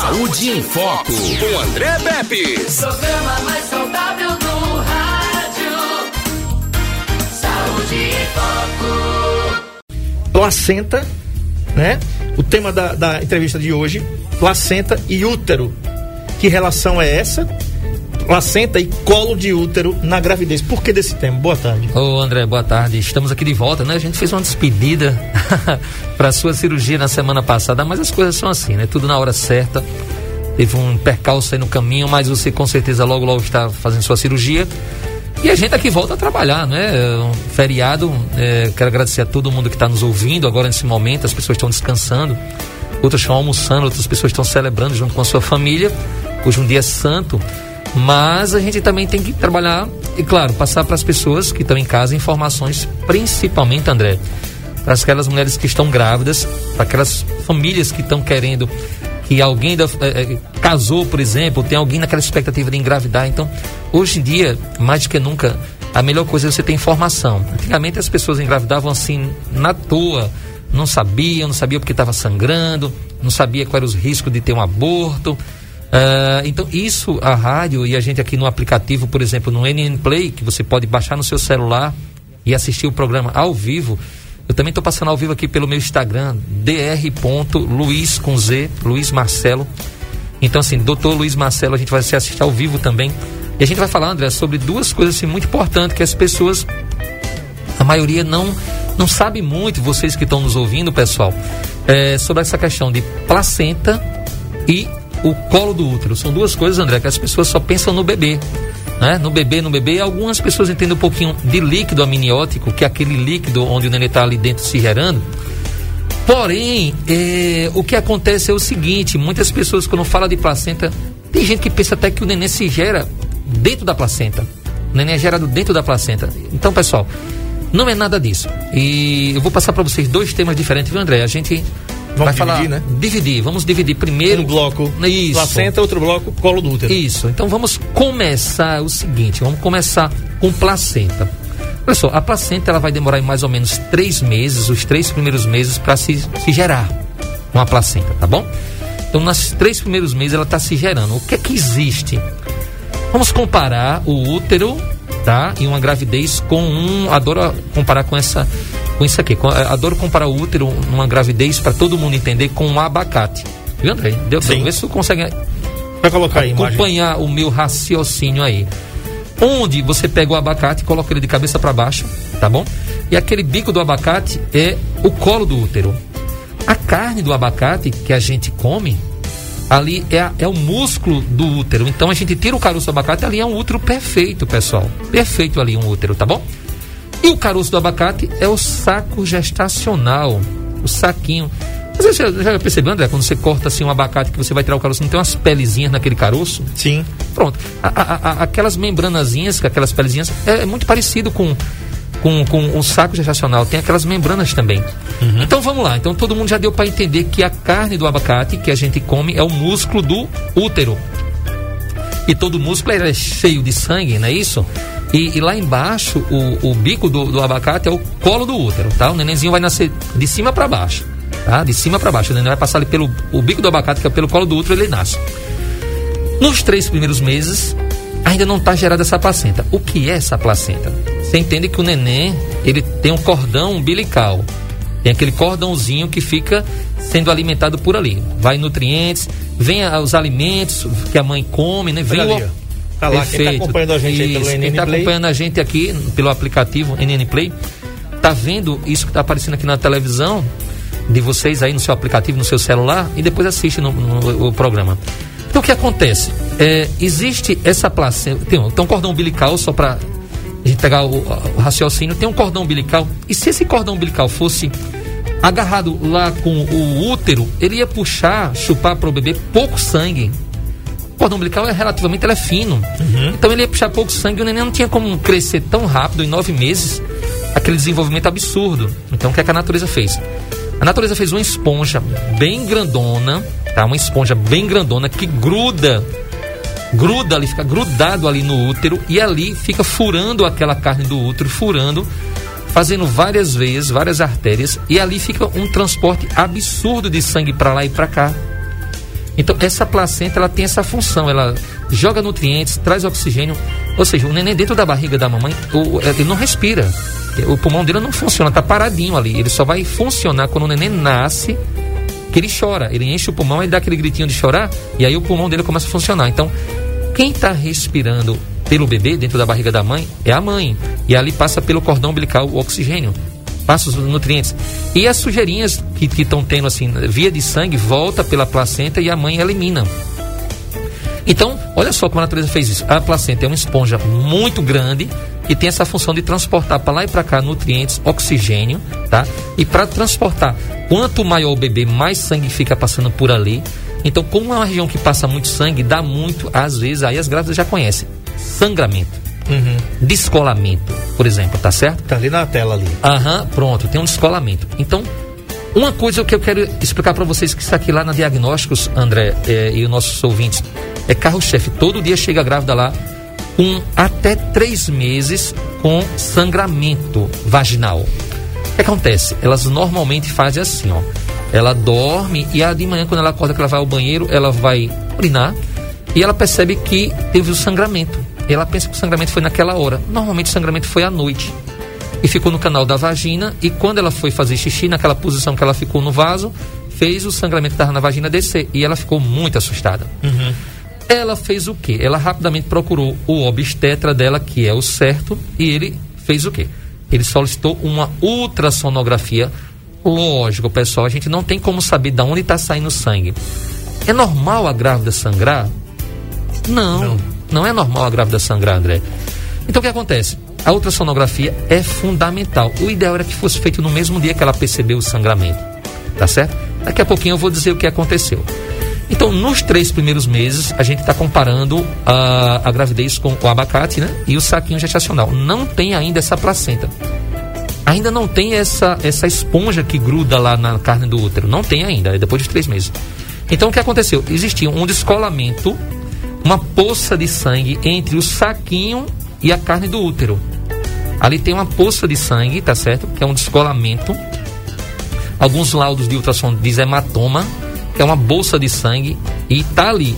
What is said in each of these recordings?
Saúde em Foco, com André Pepe. Programa mais saudável do rádio. Saúde em Foco. Placenta, né? O tema da, da entrevista de hoje, placenta e útero. Que relação é essa? Placenta e colo de útero na gravidez. Por que desse tema? Boa tarde. Ô André, boa tarde. Estamos aqui de volta, né? A gente fez uma despedida para sua cirurgia na semana passada, mas as coisas são assim, né? Tudo na hora certa. Teve um percalço aí no caminho, mas você com certeza logo logo está fazendo sua cirurgia. E a gente aqui volta a trabalhar, né? Um feriado. É, quero agradecer a todo mundo que está nos ouvindo agora nesse momento. As pessoas estão descansando, outras estão almoçando, outras pessoas estão celebrando junto com a sua família. Hoje um dia santo. Mas a gente também tem que trabalhar e, claro, passar para as pessoas que estão em casa informações, principalmente, André, para aquelas mulheres que estão grávidas, para aquelas famílias que estão querendo que alguém da, eh, casou, por exemplo, tem alguém naquela expectativa de engravidar. Então, hoje em dia, mais do que nunca, a melhor coisa é você ter informação. Antigamente as pessoas engravidavam assim, na toa, não sabiam, não sabiam porque estava sangrando, não sabia quais eram os riscos de ter um aborto. Uh, então, isso, a rádio e a gente aqui no aplicativo, por exemplo, no NN Play, que você pode baixar no seu celular e assistir o programa ao vivo. Eu também estou passando ao vivo aqui pelo meu Instagram, dr.luiz com Z, Luiz Marcelo. Então, assim, doutor Luiz Marcelo, a gente vai se assistir ao vivo também. E a gente vai falar, André, sobre duas coisas assim, muito importantes que as pessoas, a maioria não, não sabe muito, vocês que estão nos ouvindo, pessoal, é, sobre essa questão de placenta e o colo do útero. São duas coisas, André, que as pessoas só pensam no bebê. Né? No bebê, no bebê, algumas pessoas entendem um pouquinho de líquido amniótico, que é aquele líquido onde o neném está ali dentro se gerando. Porém, é, o que acontece é o seguinte: muitas pessoas, quando falam de placenta, tem gente que pensa até que o neném se gera dentro da placenta. O neném é gerado dentro da placenta. Então, pessoal, não é nada disso. E eu vou passar para vocês dois temas diferentes, viu, André? A gente Vamos vai dividir, falar, né? Dividir. Vamos dividir primeiro. Um bloco Isso. placenta, outro bloco colo do útero. Isso. Então vamos começar o seguinte. Vamos começar com placenta. Olha só, a placenta ela vai demorar mais ou menos três meses, os três primeiros meses, para se, se gerar uma placenta, tá bom? Então, nos três primeiros meses ela está se gerando. O que é que existe? Vamos comparar o útero, tá? E uma gravidez com um. Adoro comparar com essa com isso aqui. Adoro comparar o útero numa gravidez para todo mundo entender com um abacate. Viu, André? Deu pra ver se tu consegue Vai colocar aí, acompanhar o meu raciocínio aí. Onde você pega o abacate e coloca ele de cabeça para baixo, tá bom? E aquele bico do abacate é o colo do útero. A carne do abacate que a gente come, ali é, é o músculo do útero. Então a gente tira o caroço do abacate, ali é um útero perfeito, pessoal. Perfeito ali um útero, tá bom? E o caroço do abacate é o saco gestacional, o saquinho. Você já, já percebeu, André, quando você corta assim um abacate que você vai tirar o caroço, não tem umas pelezinhas naquele caroço? Sim. Pronto. A, a, a, aquelas membranazinhas, aquelas pelezinhas, é, é, muito parecido com, com, com o saco gestacional. Tem aquelas membranas também. Uhum. Então vamos lá. Então todo mundo já deu para entender que a carne do abacate que a gente come é o músculo do útero. E todo músculo é cheio de sangue, não é isso? E, e, lá embaixo, o, o bico do, do, abacate é o colo do útero, tá? O nenenzinho vai nascer de cima para baixo, tá? De cima para baixo. O neném vai passar ali pelo o bico do abacate, que é pelo colo do útero, ele nasce. Nos três primeiros meses, ainda não está gerada essa placenta. O que é essa placenta? Você entende que o neném, ele tem um cordão umbilical. Tem aquele cordãozinho que fica sendo alimentado por ali. Vai nutrientes, vem os alimentos que a mãe come, né? Vem o, Tá lá, Perfeito. quem está acompanhando a gente isso, aí pelo NN Quem está acompanhando a gente aqui pelo aplicativo NN Play, tá vendo isso que está aparecendo aqui na televisão de vocês aí no seu aplicativo, no seu celular e depois assiste no, no, no programa. Então o que acontece? É, existe essa placenta, tem um, tem um cordão umbilical só para a gente pegar o, o raciocínio, tem um cordão umbilical e se esse cordão umbilical fosse agarrado lá com o útero, ele ia puxar, chupar para o bebê pouco sangue cordão umbilical é relativamente é fino. Uhum. Então ele ia puxar pouco sangue e o neném não tinha como crescer tão rápido, em nove meses, aquele desenvolvimento absurdo. Então o que, é que a natureza fez? A natureza fez uma esponja bem grandona, tá? Uma esponja bem grandona que gruda, gruda ali, fica grudado ali no útero e ali fica furando aquela carne do útero, furando, fazendo várias veias, várias artérias e ali fica um transporte absurdo de sangue para lá e para cá. Então, essa placenta, ela tem essa função, ela joga nutrientes, traz oxigênio, ou seja, o neném dentro da barriga da mamãe, o, ele não respira, o pulmão dele não funciona, tá paradinho ali, ele só vai funcionar quando o neném nasce, que ele chora, ele enche o pulmão, ele dá aquele gritinho de chorar, e aí o pulmão dele começa a funcionar. Então, quem está respirando pelo bebê dentro da barriga da mãe é a mãe, e ali passa pelo cordão umbilical o oxigênio passa os nutrientes. E as sujeirinhas que estão tendo assim, via de sangue, volta pela placenta e a mãe elimina. Então, olha só como a natureza fez isso. A placenta é uma esponja muito grande que tem essa função de transportar para lá e para cá nutrientes, oxigênio, tá? E para transportar, quanto maior o bebê, mais sangue fica passando por ali. Então, como é uma região que passa muito sangue, dá muito, às vezes, aí as grávidas já conhecem, sangramento. Uhum. Descolamento, por exemplo, tá certo? Tá ali na tela ali. Aham, pronto, tem um descolamento. Então, uma coisa que eu quero explicar para vocês que está aqui lá na Diagnósticos, André, é, e os nossos ouvintes, é carro-chefe. Todo dia chega grávida lá com até três meses com sangramento vaginal. O que acontece? Elas normalmente fazem assim, ó. Ela dorme e a de manhã, quando ela acorda que ela vai ao banheiro, ela vai urinar e ela percebe que teve o sangramento ela pensa que o sangramento foi naquela hora. Normalmente o sangramento foi à noite. E ficou no canal da vagina. E quando ela foi fazer xixi, naquela posição que ela ficou no vaso, fez o sangramento que estava na vagina descer. E ela ficou muito assustada. Uhum. Ela fez o quê? Ela rapidamente procurou o obstetra dela, que é o certo, e ele fez o quê? Ele solicitou uma ultrassonografia. Lógico, pessoal, a gente não tem como saber de onde está saindo sangue. É normal a grávida sangrar? Não. não. Não é normal a grávida sangrar, André. Então o que acontece? A ultrassonografia é fundamental. O ideal era que fosse feito no mesmo dia que ela percebeu o sangramento. Tá certo? Daqui a pouquinho eu vou dizer o que aconteceu. Então, nos três primeiros meses, a gente está comparando a, a gravidez com o abacate né? e o saquinho gestacional. Não tem ainda essa placenta. Ainda não tem essa, essa esponja que gruda lá na carne do útero. Não tem ainda, é depois de três meses. Então, o que aconteceu? Existia um descolamento uma poça de sangue entre o saquinho e a carne do útero. Ali tem uma poça de sangue, tá certo? Que é um descolamento. Alguns laudos de ultrassom dizem hematoma, é uma bolsa de sangue, e tá ali.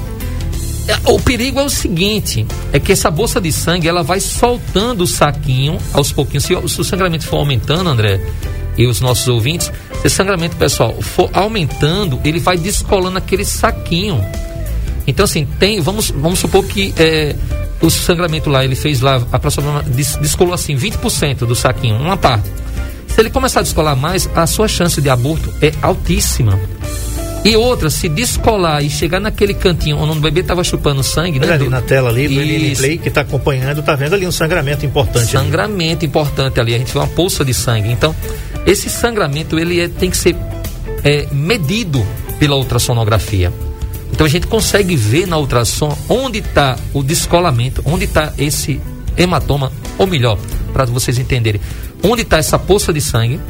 É, o perigo é o seguinte, é que essa bolsa de sangue, ela vai soltando o saquinho aos pouquinhos. Se, se o sangramento for aumentando, André, e os nossos ouvintes, se o sangramento, pessoal, for aumentando, ele vai descolando aquele saquinho então, assim, tem, vamos, vamos supor que é, o sangramento lá, ele fez lá, aproximadamente, descolou assim, 20% do saquinho, uma parte. Se ele começar a descolar mais, a sua chance de aborto é altíssima. E outra, se descolar e chegar naquele cantinho onde o bebê estava chupando sangue, né? ali do... na tela ali, do Play, que está acompanhando, está vendo ali um sangramento importante. Sangramento ali. importante ali, a gente vê uma poça de sangue. Então, esse sangramento, ele é, tem que ser é, medido pela ultrassonografia. Então a gente consegue ver na ultrassom onde está o descolamento, onde está esse hematoma, ou melhor, para vocês entenderem, onde está essa poça de sangue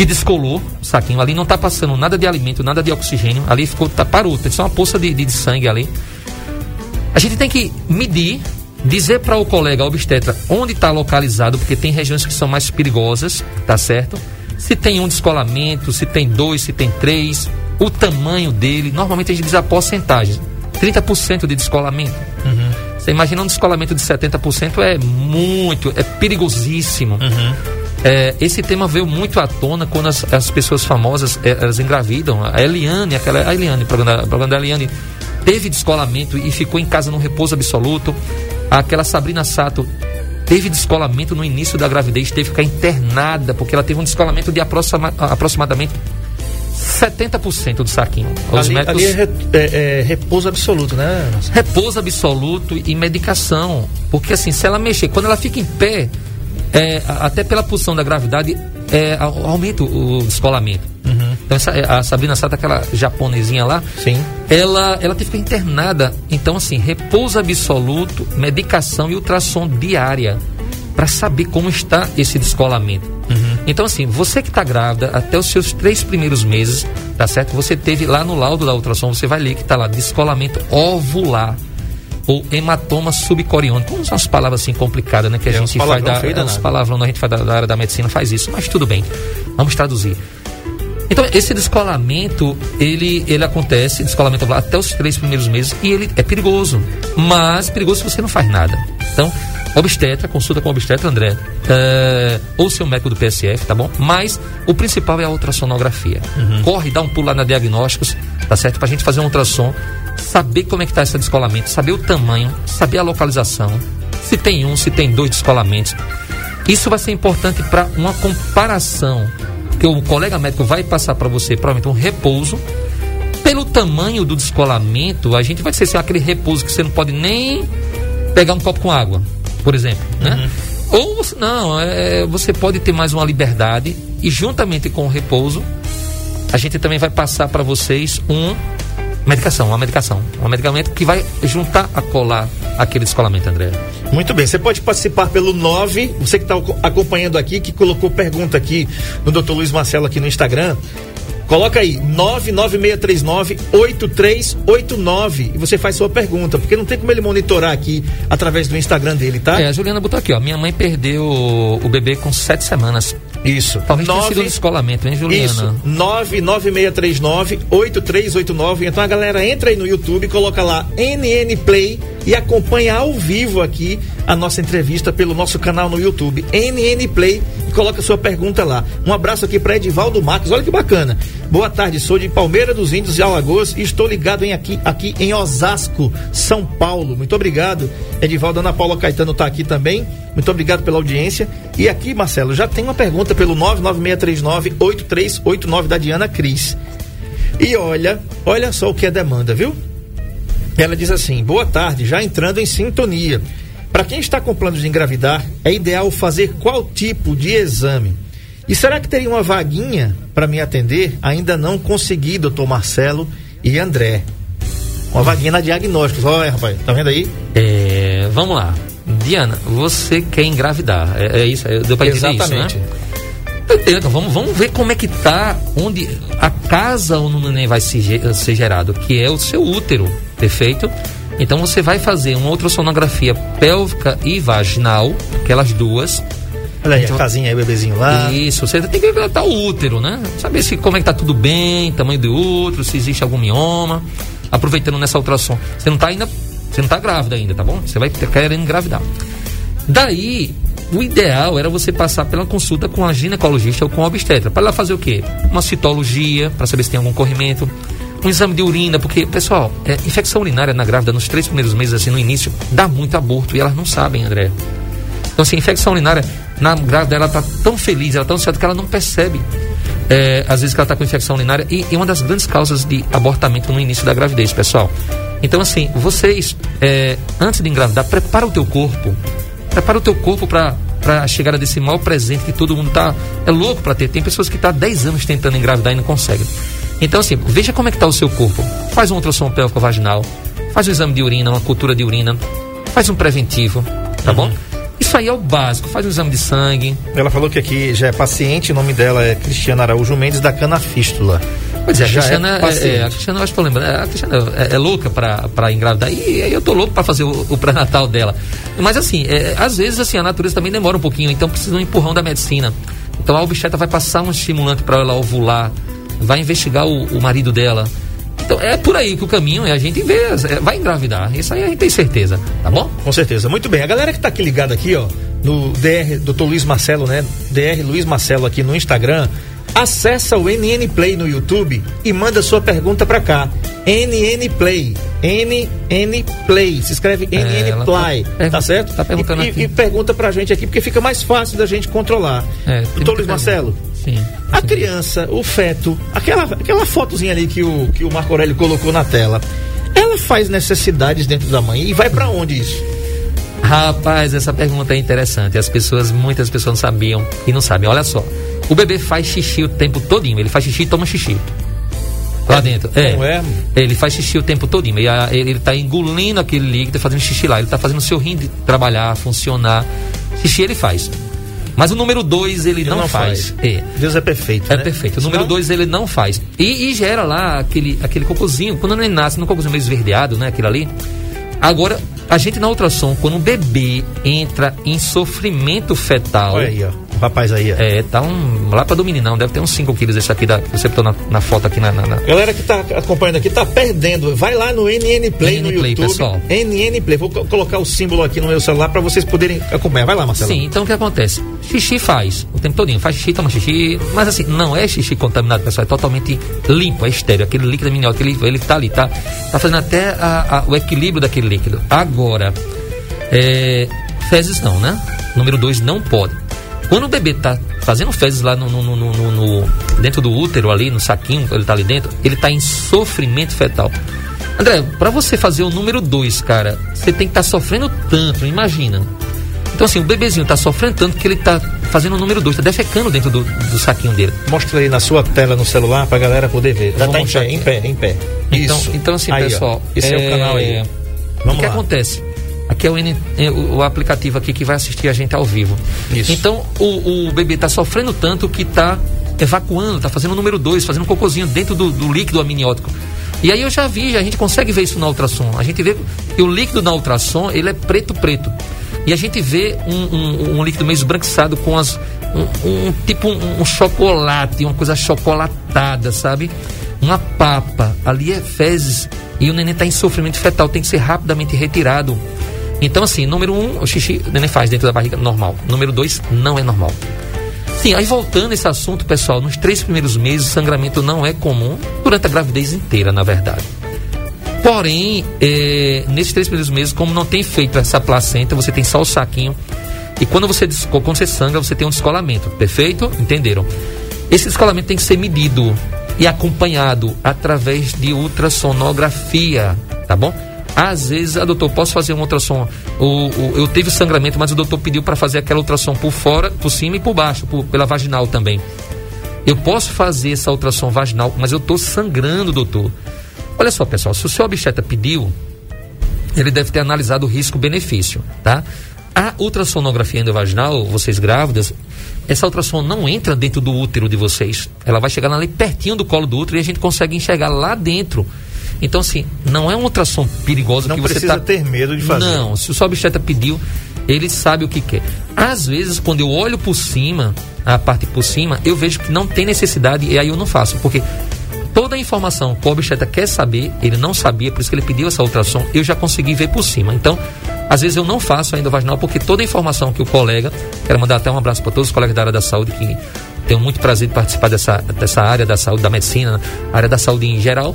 que descolou o saquinho ali, não está passando nada de alimento, nada de oxigênio, ali ficou, tá, parou, tem só uma poça de, de, de sangue ali. A gente tem que medir, dizer para o colega obstetra onde está localizado, porque tem regiões que são mais perigosas, tá certo? Se tem um descolamento, se tem dois, se tem três, o tamanho dele. Normalmente a gente diz a porcentagem: 30% de descolamento. Uhum. Você imagina um descolamento de 70% é muito, é perigosíssimo. Uhum. É, esse tema veio muito à tona quando as, as pessoas famosas é, elas engravidam. A Eliane, aquela a Eliane, programa, programa da Eliane, teve descolamento e ficou em casa num repouso absoluto. Aquela Sabrina Sato teve descolamento no início da gravidez, teve que ficar internada, porque ela teve um descolamento de aproxima, aproximadamente 70% do saquinho. Os ali, médicos... ali é, é, é, repouso absoluto, né? Repouso absoluto e medicação. Porque assim, se ela mexer, quando ela fica em pé, é, até pela posição da gravidade, é, aumenta o descolamento. Uhum. Então essa, a Sabrina Sato, aquela japonesinha lá, Sim. ela ela teve que ficar internada. Então assim, repouso absoluto, medicação e ultrassom diária para saber como está esse descolamento. Uhum. Então, assim, você que está grávida, até os seus três primeiros meses, tá certo? Você teve lá no laudo da ultrassom, você vai ler que está lá, descolamento ovular ou hematoma subcoriônico. São umas palavras assim complicadas, né? Que a é, gente faz da. É, uns palavrões a gente faz da, da, área da medicina, faz isso, mas tudo bem. Vamos traduzir. Então, esse descolamento, ele, ele acontece, descolamento até os três primeiros meses, e ele é perigoso. Mas perigoso se você não faz nada. Então, obstetra, consulta com o obstetra, André, é, ou seu médico do PSF, tá bom? Mas o principal é a ultrassonografia. Corre, dá um pulo lá na diagnósticos, tá certo? Pra gente fazer um ultrassom, saber como é que tá esse descolamento, saber o tamanho, saber a localização, se tem um, se tem dois descolamentos. Isso vai ser importante para uma comparação que o colega médico vai passar para você, provavelmente um repouso. Pelo tamanho do descolamento, a gente vai dizer assim, aquele repouso que você não pode nem pegar um copo com água, por exemplo, né? Ou você- não, é, você pode ter mais uma liberdade e juntamente com o repouso, a gente também vai passar para vocês um medicação, uma medicação, um medicamento que vai juntar a colar aquele descolamento, André. Muito bem, você pode participar pelo 9, você que está acompanhando aqui, que colocou pergunta aqui no Dr. Luiz Marcelo aqui no Instagram. Coloca aí, 99639-8389 e você faz sua pergunta, porque não tem como ele monitorar aqui através do Instagram dele, tá? É, a Juliana botou aqui, ó. Minha mãe perdeu o bebê com sete semanas. Isso. Talvez tenha sido um Nove- descolamento, hein, Juliana? Isso, 99639-8389. Então a galera entra aí no YouTube, coloca lá NN Play e acompanha ao vivo aqui a nossa entrevista pelo nosso canal no YouTube, NN Play, e coloca sua pergunta lá. Um abraço aqui para Edivaldo Marques, olha que bacana. Boa tarde, sou de Palmeira dos Índios e Alagoas e estou ligado em aqui, aqui em Osasco, São Paulo. Muito obrigado. Edivaldo Ana Paula Caetano está aqui também. Muito obrigado pela audiência. E aqui, Marcelo, já tem uma pergunta pelo 99639-8389 da Diana Cris. E olha, olha só o que é demanda, viu? Ela diz assim: boa tarde, já entrando em sintonia. Para quem está com planos de engravidar, é ideal fazer qual tipo de exame? E será que teria uma vaguinha para me atender? Ainda não consegui, doutor Marcelo e André. Uma vaguinha na diagnósticos. Olha, rapaz, tá vendo aí? É, vamos lá. Diana, você quer engravidar. É, é isso? É, deu pra entender isso, né? Então, vamos, vamos ver como é que tá, onde a casa onde o neném vai se ge- ser gerado, que é o seu útero, perfeito? Então você vai fazer uma ultrassonografia pélvica e vaginal, aquelas duas. Olha aí, Então- a casinha aí, o bebezinho lá. Isso, você tem que ver tá o útero, né? Saber se como é que tá tudo bem, tamanho do útero, se existe algum mioma. Aproveitando nessa ultrassom. Você não tá ainda, você não tá grávida ainda, tá bom? Você vai querendo engravidar. Daí, o ideal era você passar pela consulta com a ginecologista ou com a obstetra. Para ela fazer o quê? Uma citologia, para saber se tem algum corrimento. Um exame de urina, porque, pessoal, é, infecção urinária na grávida nos três primeiros meses, assim, no início, dá muito aborto. E elas não sabem, André. Então, assim, infecção urinária, na grávida, ela tá tão feliz, ela tá tão certa que ela não percebe. é, às vezes que ela está com infecção urinária e é uma das grandes causas de abortamento no início da gravidez, pessoal. Então, assim, vocês, é, antes de engravidar, prepara o teu corpo, prepara o teu corpo para a chegada desse mal presente que todo mundo tá é louco para ter. Tem pessoas que tá 10 anos tentando engravidar e não conseguem. Então, assim, veja como é que está o seu corpo. Faz um ultrassom pélvico vaginal, faz um exame de urina, uma cultura de urina, faz um preventivo, tá bom? Isso aí é o básico. Faz um exame de sangue, Ela falou que aqui já é paciente, o nome dela é Cristiana Araújo Mendes da Cana Fístula. Pois é, a Já Cristiana, é é, é, a Cristiana, eu acho que tô lembrando, é, a Cristiana é, é louca pra engravidar e eu tô louco pra fazer o, o pré-natal dela. Mas assim, é, às vezes assim, a natureza também demora um pouquinho, então precisa de um empurrão da medicina. Então a obstetra vai passar um estimulante para ela ovular, vai investigar o, o marido dela. Então é por aí que o caminho é a gente ver, é, vai engravidar. Isso aí a gente tem certeza, tá bom? Com certeza. Muito bem. A galera que tá aqui ligada aqui, ó, no DR, Dr. Luiz Marcelo, né? DR Luiz Marcelo aqui no Instagram. Acessa o NN Play no YouTube e manda sua pergunta pra cá. NN Play. NN Play. Se escreve NN ela Play. tá Tá, certo? tá perguntando e, aqui. e pergunta pra gente aqui, porque fica mais fácil da gente controlar. É, Doutor Luiz. Marcelo. Sim. A criança, o feto, aquela, aquela fotozinha ali que o, que o Marco Aurélio colocou na tela, ela faz necessidades dentro da mãe e vai pra onde isso? Rapaz, essa pergunta é interessante. As pessoas, muitas pessoas não sabiam e não sabem. Olha só, o bebê faz xixi o tempo todinho. Ele faz xixi e toma xixi. Lá dentro. É. É? Ele faz xixi o tempo todinho. E a- ele está engolindo aquele líquido e fazendo xixi lá. Ele está fazendo o seu rim de trabalhar, funcionar. Xixi ele faz. Mas o número dois ele não, não faz. faz. É. Deus é perfeito. É né? perfeito. O número Senão- 2 ele não faz. E, e gera lá aquele, aquele cocôzinho. Quando ele nasce, no cocôzinho meio esverdeado, né? Aquilo ali. Agora, a gente na ultrassom, quando o bebê entra em sofrimento fetal. Olha aí, ó. Rapaz aí. ó. É, tá um. Lá pra do meninão, deve ter uns 5 quilos esse aqui da, que você botou na, na foto aqui na. na- na- Galera que tá acompanhando aqui tá perdendo. Vai lá no NN Play no NN Play, YouTube. pessoal. NN Play. Vou co- colocar o símbolo aqui no meu celular para vocês poderem acompanhar. Vai lá, Marcelo. Sim, então o que acontece? Xixi faz o tempo todinho, faz xixi, toma xixi, mas assim, não é xixi contaminado, pessoal, é totalmente limpo, é estéreo, aquele líquido amniótico, ele, ele tá ali, tá, tá fazendo até a- a- o equilíbrio daquele líquido. Agora, é, fezes não, né? Número dois, não pode. Quando o bebê tá fazendo fezes lá no, no- no- no- dentro do útero ali, no saquinho, ele tá ali dentro, ele tá em sofrimento fetal. André, pra você fazer o número dois, cara, você tem que estar sofrendo tanto, imagina. Então, assim, o bebezinho tá sofrendo tanto que ele tá fazendo o número 2, tá defecando dentro do, do saquinho dele. Mostra aí na sua tela no celular pra galera poder ver. Tá, Vou tá em pé, em pé, em pé. Então, Isso. então assim, Aí, ó. pessoal. Esse é... o canal aí. O Vamos que lá. acontece? Aqui é o, N- é o, o aplicativo aqui que vai assistir a gente ao vivo. Isso. Então, o, o bebê tá sofrendo tanto que tá evacuando, tá fazendo o número 2, fazendo um cocôzinho dentro do, do líquido amniótico. E aí eu já vi, a gente consegue ver isso na ultrassom. A gente vê que o líquido na ultrassom, ele é preto-preto. E a gente vê um, um- um líquido meio esbranquiçado com as. Um, um- tipo um, um chocolate, uma coisa chocolatada, sabe? Uma papa. Ali é fezes. E o neném está em sofrimento fetal, tem que ser rapidamente retirado. Então, assim, número um, o xixi o neném faz dentro da barriga normal. Número dois, não é normal. Sim, aí voltando a esse assunto, pessoal, nos três primeiros meses, o sangramento não é comum durante a gravidez inteira, na verdade. Porém, eh, nesses três primeiros meses, como não tem feito essa placenta, você tem só o saquinho. E quando você, quando você sangra, você tem um descolamento, perfeito? Entenderam? Esse descolamento tem que ser medido e acompanhado através de ultrassonografia, tá bom? Às vezes, ah, doutor, posso fazer um ultrassom? O, o- eu tive sangramento, mas o doutor pediu para fazer aquela ultrassom por fora, por cima e por baixo, por- pela vaginal também. Eu posso fazer essa ultrassom vaginal, mas eu estou sangrando, doutor. Olha só, pessoal, se o seu obstetra pediu, ele deve ter analisado o risco-benefício, tá? A ultrassonografia endovaginal, vocês grávidas, essa ultrassom não entra dentro do útero de vocês. Ela vai chegar ali pertinho do colo do útero e a gente consegue enxergar lá dentro. Então, assim, não é uma ultrassom perigosa Não que você precisa tá... ter medo de fazer. Não, se o seu obstetra pediu, ele sabe o que quer. Às vezes, quando eu olho por cima, a parte por cima, eu vejo que não tem necessidade e aí eu não faço, porque toda a informação que o obstetra quer saber, ele não sabia, por isso que ele pediu essa ultrassom, eu já consegui ver por cima. Então, às vezes eu não faço ainda vaginal, porque toda a informação que o colega, quero mandar até um abraço para todos os colegas da área da saúde que tenho muito prazer de participar dessa, dessa área da saúde, da medicina, área da saúde em geral.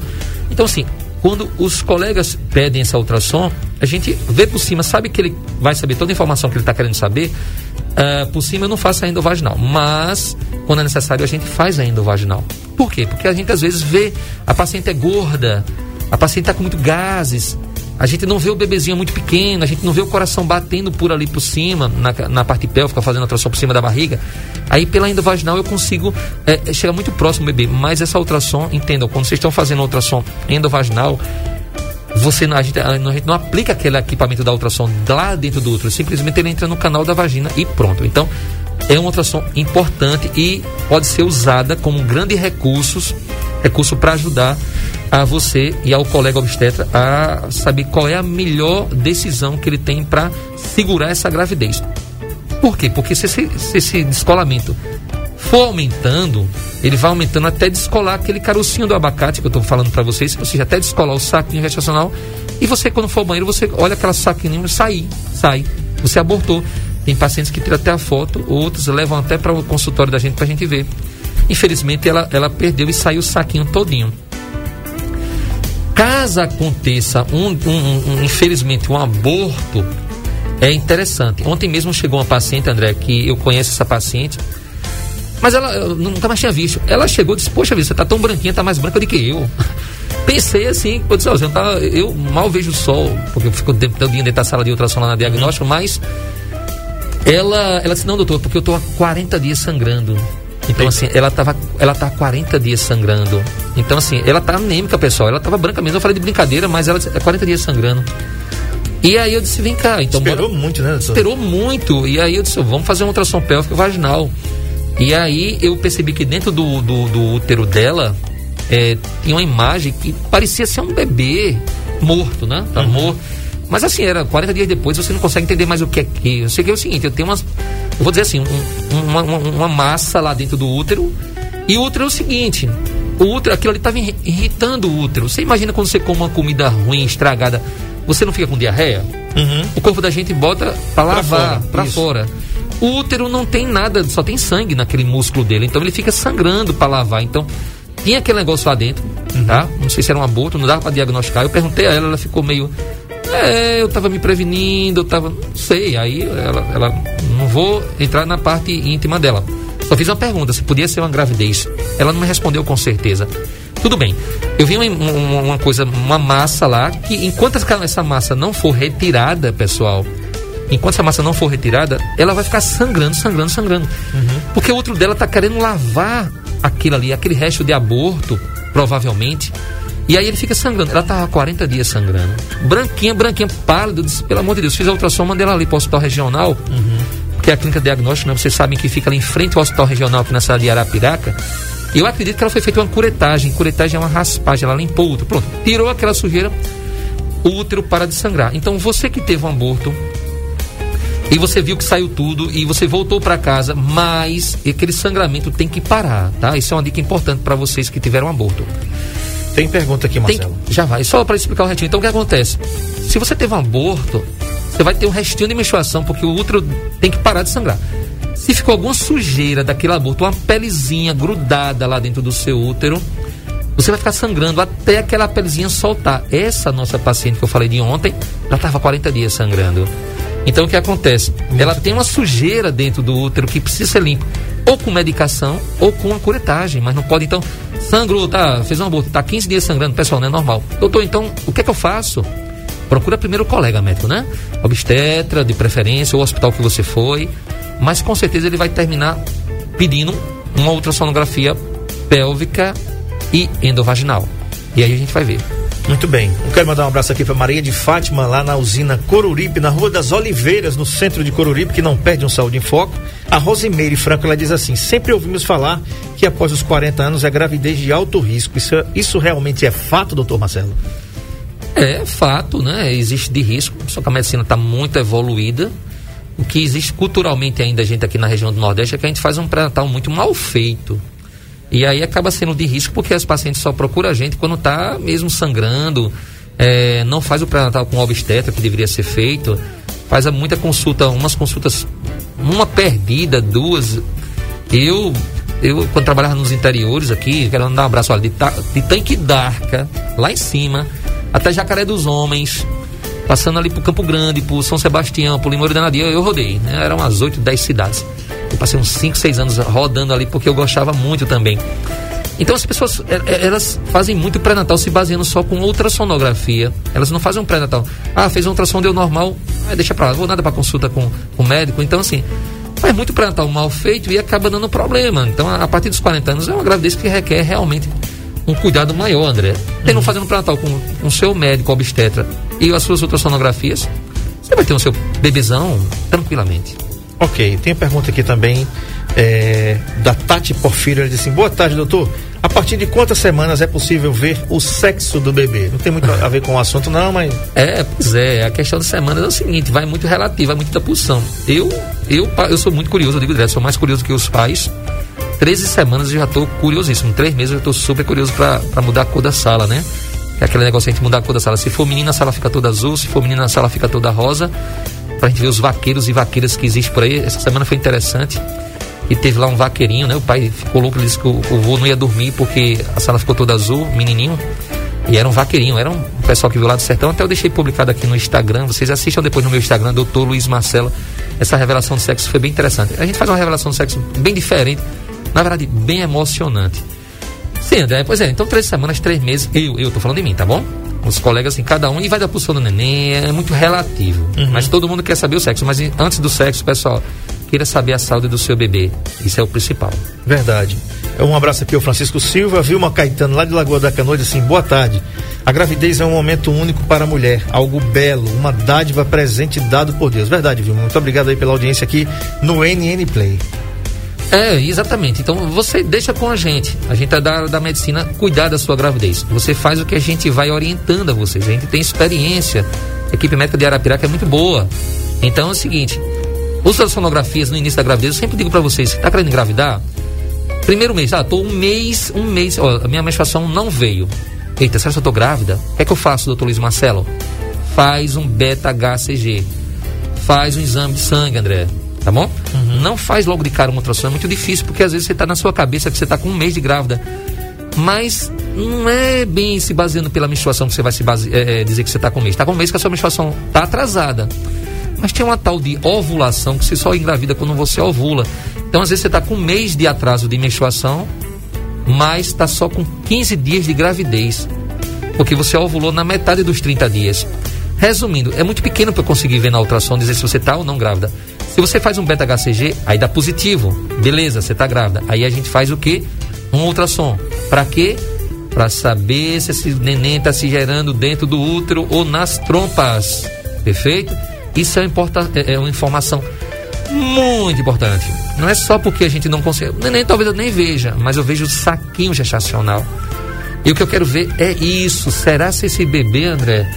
Então, assim, quando os colegas pedem essa ultrassom, a gente vê por cima, sabe que ele vai saber toda a informação que ele está querendo saber. ah, por cima eu não faço a endovaginal, mas quando é necessário a gente faz a endovaginal. Por quê? Porque a gente às vezes vê a paciente é gorda, a paciente está com muito gases, a gente não vê o bebezinho muito pequeno, a gente não vê o coração batendo por ali por cima, na, na parte pélvica, fazendo a ultrassom por cima da barriga. Aí pela endovaginal eu consigo é, chegar muito próximo do bebê. Mas essa ultrassom, entendam, quando vocês estão fazendo a ultrassom endovaginal, você a, gente, a gente não aplica aquele equipamento da ultrassom lá dentro do útero, simplesmente ele entra no canal da vagina e pronto. Então, é uma ultrassom importante e pode ser usada como um grande recurso, recurso para ajudar a você e ao colega obstetra a saber qual é a melhor decisão que ele tem para segurar essa gravidez. Por quê? Porque se esse, se esse descolamento for aumentando, ele vai aumentando até descolar aquele carocinho do abacate que eu estou falando para vocês, ou seja, até descolar o saquinho gestacional. E você, quando for ao banheiro, você olha aquela saquinho e sai, sai. Você abortou. Tem pacientes que tiram até a foto, outros levam até para o consultório da gente para a gente ver. Infelizmente, ela, ela perdeu e saiu o saquinho todinho. Caso aconteça, um, um- um- infelizmente, um aborto, é interessante. Ontem mesmo chegou uma paciente, André, que eu conheço essa paciente, mas ela eu nunca mais tinha visto. Ela chegou e disse: Poxa vida, você tá tão branquinha, tá mais branca do que eu. Pensei assim, eu, disse, "Ó, você não tá- eu mal vejo o sol, porque eu fico o tempo todo dia dentro da sala de ultrassom lá na diagnóstico, mas ela, ela disse: Não, doutor, porque eu tô há 40 dias sangrando. Então, assim, ela tava, ela tá há 40 dias sangrando. Então, assim, ela tá anêmica, pessoal. Ela tava branca mesmo. Eu falei de brincadeira, mas ela é 40 dias sangrando. E aí eu disse, vem cá, então Esperou bora- muito, né? doutor? Esperou muito. E aí eu disse, vamos fazer uma ultrassom pélvica vaginal. E aí eu percebi que dentro do, do, do útero dela é, tinha uma imagem que parecia ser um bebê morto, né? Tá morto. Mas assim, era 40 dias depois, você não consegue entender mais o que é que. Eu sei que é o seguinte, eu tenho umas. Eu vou dizer assim, um, uma, uma, uma, massa lá dentro do útero. E o útero é o seguinte: o útero, aquilo ali estava irritando o útero. Você imagina quando você come uma comida ruim, estragada, você não fica com diarreia? Uhum. O corpo da gente bota para lavar, para fora. O útero não tem nada, só tem sangue naquele músculo dele. Então ele fica sangrando para lavar. Então tinha aquele negócio lá dentro, uhum. tá? Não sei se era um aborto, não dava para diagnosticar. Eu perguntei a ela, ela ficou meio é, eu tava me prevenindo, eu tava. Não sei. Aí ela, ela. Não vou entrar na parte íntima dela. Só fiz uma pergunta, se podia ser uma gravidez. Ela não me respondeu com certeza. Tudo bem. Eu vi uma, uma, uma coisa, uma massa lá, que enquanto essa massa não for retirada, pessoal, enquanto essa massa não for retirada, ela vai ficar sangrando, sangrando, sangrando. Uhum. Porque o outro dela tá querendo lavar aquilo ali, aquele resto de aborto, provavelmente, e aí ele fica sangrando. Ela estava 40 dias sangrando. Branquinha, branquinha, pálida. Disse, pelo amor de Deus, fiz a ultrassom, mandei ela ali para o hospital regional. Uhum. Que é a clínica diagnóstica, né? Vocês sabem que fica ali em frente ao hospital regional aqui na cidade de Arapiraca. Eu acredito que ela foi feita uma curetagem. Curetagem é uma raspagem, ela limpou o útero. Pronto, tirou aquela sujeira, o útero para de sangrar. Então você que teve um aborto, e você viu que saiu tudo e você voltou para casa, mas aquele sangramento tem que parar, tá? Isso é uma dica importante para vocês que tiveram um aborto. Tem pergunta aqui, Marcelo. Tem, já vai. Só para explicar o restinho. Então, o que acontece? Se você teve um aborto, você vai ter um restinho de menstruação, porque o útero tem que parar de sangrar. Se ficou alguma sujeira daquele aborto, uma pelezinha grudada lá dentro do seu útero, você vai ficar sangrando até aquela pelezinha soltar. Essa nossa paciente que eu falei de ontem, ela estava 40 dias sangrando. Então o que acontece? Ela tem uma sujeira dentro do útero que precisa ser limpa, ou com medicação ou com a curetagem, mas não pode então sangrou, tá, fez um aborto, tá 15 dias sangrando, pessoal, não é normal. Doutor, então o que é que eu faço? Procura primeiro o colega médico, né? Obstetra, de preferência, ou hospital que você foi, mas com certeza ele vai terminar pedindo uma ultrassonografia pélvica e endovaginal. E aí a gente vai ver. Muito bem. Eu quero mandar um abraço aqui para Maria de Fátima, lá na usina Coruripe, na Rua das Oliveiras, no centro de Coruripe, que não perde um saúde em foco. A Rosimeire Franco, ela diz assim: sempre ouvimos falar que após os 40 anos é gravidez de alto risco. Isso, isso realmente é fato, doutor Marcelo? É fato, né? Existe de risco, só que a medicina está muito evoluída. O que existe culturalmente ainda, a gente aqui na região do Nordeste, é que a gente faz um pré-natal muito mal feito. E aí acaba sendo de risco porque as pacientes só procuram a gente quando está mesmo sangrando, é, não faz o pré-natal com obstetra que deveria ser feito, faz muita consulta, umas consultas, uma perdida, duas. Eu, eu quando trabalhava nos interiores aqui, quero dar um abraço olha, de, de Tanque d'Arca, lá em cima, até Jacaré dos Homens, passando ali pro Campo Grande, pro São Sebastião, pro Limoeiro da Nadia, eu rodei, né? Eram umas 8, 10 cidades. Eu passei uns 5, 6 anos rodando ali porque eu gostava muito também. Então as pessoas, é, é, elas fazem muito pré-natal se baseando só com ultrassonografia. Elas não fazem um pré-natal. Ah, fez um ultrassom, deu normal, ah, deixa pra lá, vou nada para consulta com, com o médico. Então assim, faz muito pré-natal mal feito e acaba dando problema. Então a partir dos 40 anos é uma gravidez que requer realmente um cuidado maior, André. Tendo uhum. fazendo pré-natal com o seu médico obstetra e as suas ultrassonografias, você vai ter o seu bebezão tranquilamente. Ok, tem pergunta aqui também é, da Tati Porfírio. Ela diz assim: Boa tarde, doutor. A partir de quantas semanas é possível ver o sexo do bebê? Não tem muito a ver com o assunto, não, mas. É, pois é. A questão de semanas é o seguinte: vai muito relativo, vai muito da pulsão. Eu, eu, eu sou muito curioso, eu digo direto, sou mais curioso que os pais. 13 semanas eu já estou curiosíssimo. Três meses eu já estou super curioso para mudar a cor da sala, né? É aquele negócio de mudar a cor da sala. Se for menina, a sala fica toda azul. Se for menina, a sala fica toda rosa pra gente ver os vaqueiros e vaqueiras que existem por aí. Essa semana foi interessante. E teve lá um vaqueirinho, né? O pai ficou louco, ele disse que o, o vô não ia dormir porque a sala ficou toda azul, menininho. E era um vaqueirinho, era um pessoal que viu lá do sertão. Até eu deixei publicado aqui no Instagram. Vocês assistam depois no meu Instagram, doutor Luiz Marcelo. Essa revelação de sexo foi bem interessante. A gente faz uma revelação de sexo bem diferente, na verdade, bem emocionante. Sim, André, pois é. Então, três semanas, três meses. Eu, eu tô falando de mim, tá bom? Os colegas, assim, cada um, e vai da pulsão do neném, é muito relativo. Uhum. Mas todo mundo quer saber o sexo. Mas antes do sexo, pessoal, queira saber a saúde do seu bebê. Isso é o principal. Verdade. Um abraço aqui ao Francisco Silva, Vilma Caetano, lá de Lagoa da Canoa, assim, boa tarde. A gravidez é um momento único para a mulher, algo belo, uma dádiva presente dado por Deus. Verdade, Vilma. Muito obrigado aí pela audiência aqui no NN Play. É, exatamente. Então você deixa com a gente. A gente é da, da medicina cuidar da sua gravidez. Você faz o que a gente vai orientando a vocês. A gente tem experiência. A equipe médica de Arapiraca é muito boa. Então é o seguinte: os sonografias no início da gravidez, eu sempre digo para vocês: está querendo engravidar? Primeiro mês, ah, tô um mês, um mês, ó, a minha menstruação não veio. Eita, será que eu tô grávida? O que é que eu faço, doutor Luiz Marcelo? Faz um beta-HCG. Faz um exame de sangue, André. Tá bom? Uhum. Não faz logo de cara uma ultrassom, é muito difícil, porque às vezes você tá na sua cabeça que você tá com um mês de grávida. Mas não é bem se baseando pela menstruação que você vai se base, é, dizer que você está com um mês. Está com um mês que a sua menstruação está atrasada. Mas tem uma tal de ovulação que você só engravida quando você ovula. Então, às vezes, você está com um mês de atraso de menstruação, mas está só com 15 dias de gravidez. Porque você ovulou na metade dos 30 dias. Resumindo, é muito pequeno para conseguir ver na ultrassom dizer se você está ou não grávida. Se você faz um beta-HCG, aí dá positivo. Beleza, você está grávida. Aí a gente faz o quê? Um ultrassom. Para quê? Para saber se esse neném está se gerando dentro do útero ou nas trompas. Perfeito? Isso é, é, é uma informação muito importante. Não é só porque a gente não consegue. O neném talvez eu nem veja, mas eu vejo o saquinho gestacional. E o que eu quero ver é isso. Será se esse bebê, André,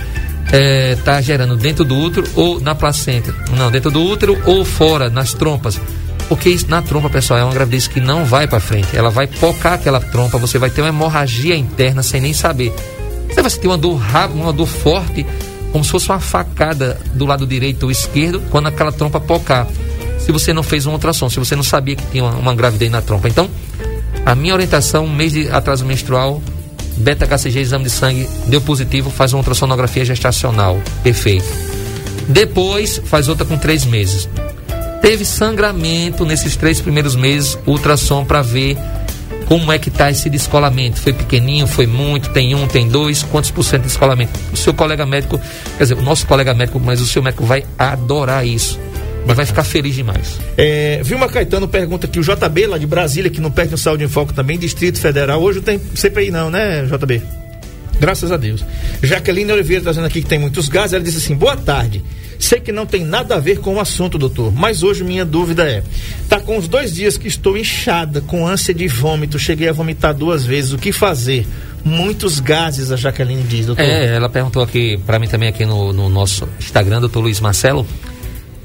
está é, gerando dentro do útero ou na placenta? Não, dentro do útero ou fora, nas trompas. Porque isso, na trompa, pessoal, é uma gravidez que não vai para frente. Ela vai pocar aquela trompa, você vai ter uma hemorragia interna sem nem saber. Você vai sentir uma dor rápida, uma dor forte, como se fosse uma facada do lado direito ou esquerdo, quando aquela trompa pocar. Se você não fez um ultrassom, se você não sabia que tinha uma, uma gravidez na trompa. Então, a minha orientação, um mês de atraso menstrual, beta-HCG, exame de sangue, deu positivo, faz uma ultrassonografia gestacional. Perfeito. Depois, faz outra com três meses. Teve sangramento nesses três primeiros meses, ultrassom para ver como é que está esse descolamento. Foi pequenininho, foi muito, tem um, tem dois, quantos por cento de descolamento? O seu colega médico, quer dizer, o nosso colega médico, mas o seu médico vai adorar isso. Ele vai ficar feliz demais. É, Vilma Caetano pergunta aqui, o JB lá de Brasília, que não perde o Saúde em Foco também, Distrito Federal. Hoje não tem CPI não, né, JB? Graças a Deus. Jaqueline Oliveira trazendo aqui que tem muitos gases, ela disse assim: boa tarde. Sei que não tem nada a ver com o assunto, doutor, mas hoje minha dúvida é: tá com uns dois dias que estou inchada, com ânsia de vômito, cheguei a vomitar duas vezes, o que fazer? Muitos gases, a Jaqueline diz, doutor. É, ela perguntou aqui para mim também aqui no, no nosso Instagram, doutor Luiz Marcelo.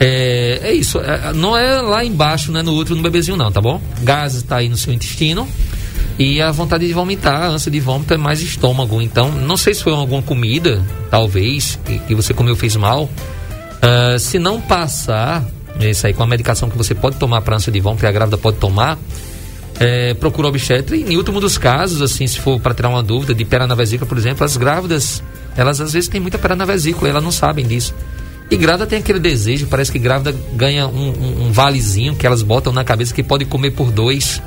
É, é isso, é, não é lá embaixo, né, no útero, no bebezinho, não, tá bom? Gases está aí no seu intestino e a vontade de vomitar, a ânsia de vômito é mais estômago. Então, não sei se foi alguma comida, talvez, que, que você comeu fez mal. Uh, se não passar, isso aí com a medicação que você pode tomar para ânsia de vômito, que a grávida pode tomar, é, procura obstetra. E em último dos casos, assim, se for para tirar uma dúvida de pera na vesícula, por exemplo, as grávidas, elas às vezes têm muita pera na vesícula, elas não sabem disso. E grávida tem aquele desejo, parece que grávida ganha um, um, um valezinho que elas botam na cabeça que pode comer por dois.